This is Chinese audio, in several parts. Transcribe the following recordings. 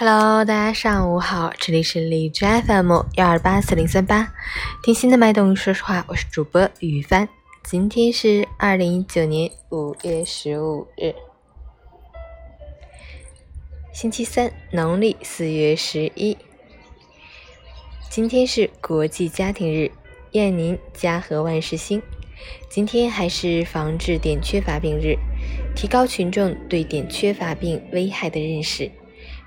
Hello，大家上午好，这里是荔枝 FM 幺二八四零三八，听心的脉动，说实话，我是主播雨帆。今天是二零一九年五月十五日，星期三，农历四月十一。今天是国际家庭日，愿您家和万事兴。今天还是防治碘缺乏病日，提高群众对碘缺乏病危害的认识。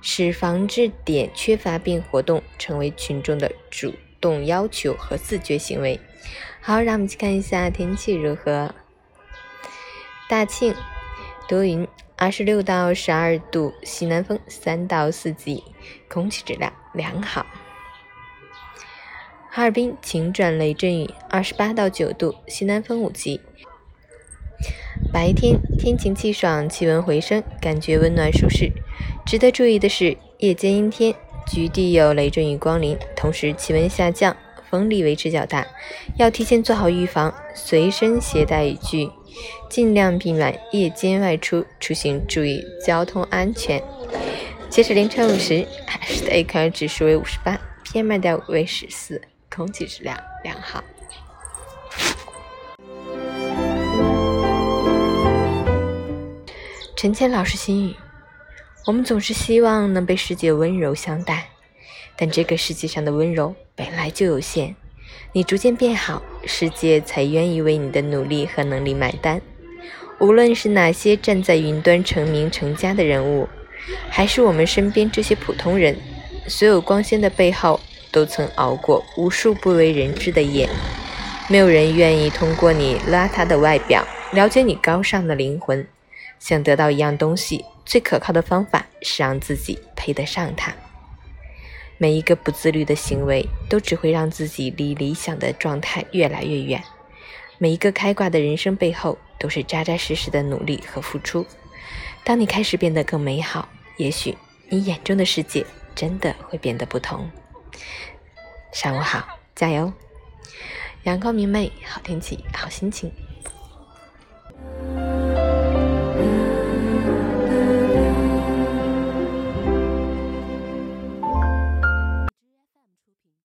使防治碘缺乏病活动成为群众的主动要求和自觉行为。好，让我们去看一下天气如何。大庆多云，二十六到十二度，西南风三到四级，空气质量良好。哈尔滨晴转雷阵雨，二十八到九度，西南风五级。白天天晴气爽，气温回升，感觉温暖舒适。值得注意的是，夜间阴天，局地有雷阵雨光临，同时气温下降，风力维持较大，要提前做好预防，随身携带雨具，尽量避免夜间外出出行，注意交通安全。截止凌晨五时，海市的 AQI 指数为五十八，PM 二点五为十四，空气质量良好。陈谦老师心语：我们总是希望能被世界温柔相待，但这个世界上的温柔本来就有限。你逐渐变好，世界才愿意为你的努力和能力买单。无论是哪些站在云端成名成家的人物，还是我们身边这些普通人，所有光鲜的背后，都曾熬过无数不为人知的夜。没有人愿意通过你邋遢的外表，了解你高尚的灵魂。想得到一样东西，最可靠的方法是让自己配得上它。每一个不自律的行为，都只会让自己离理想的状态越来越远。每一个开挂的人生背后，都是扎扎实实的努力和付出。当你开始变得更美好，也许你眼中的世界真的会变得不同。上午好，加油！阳光明媚，好天气，好心情。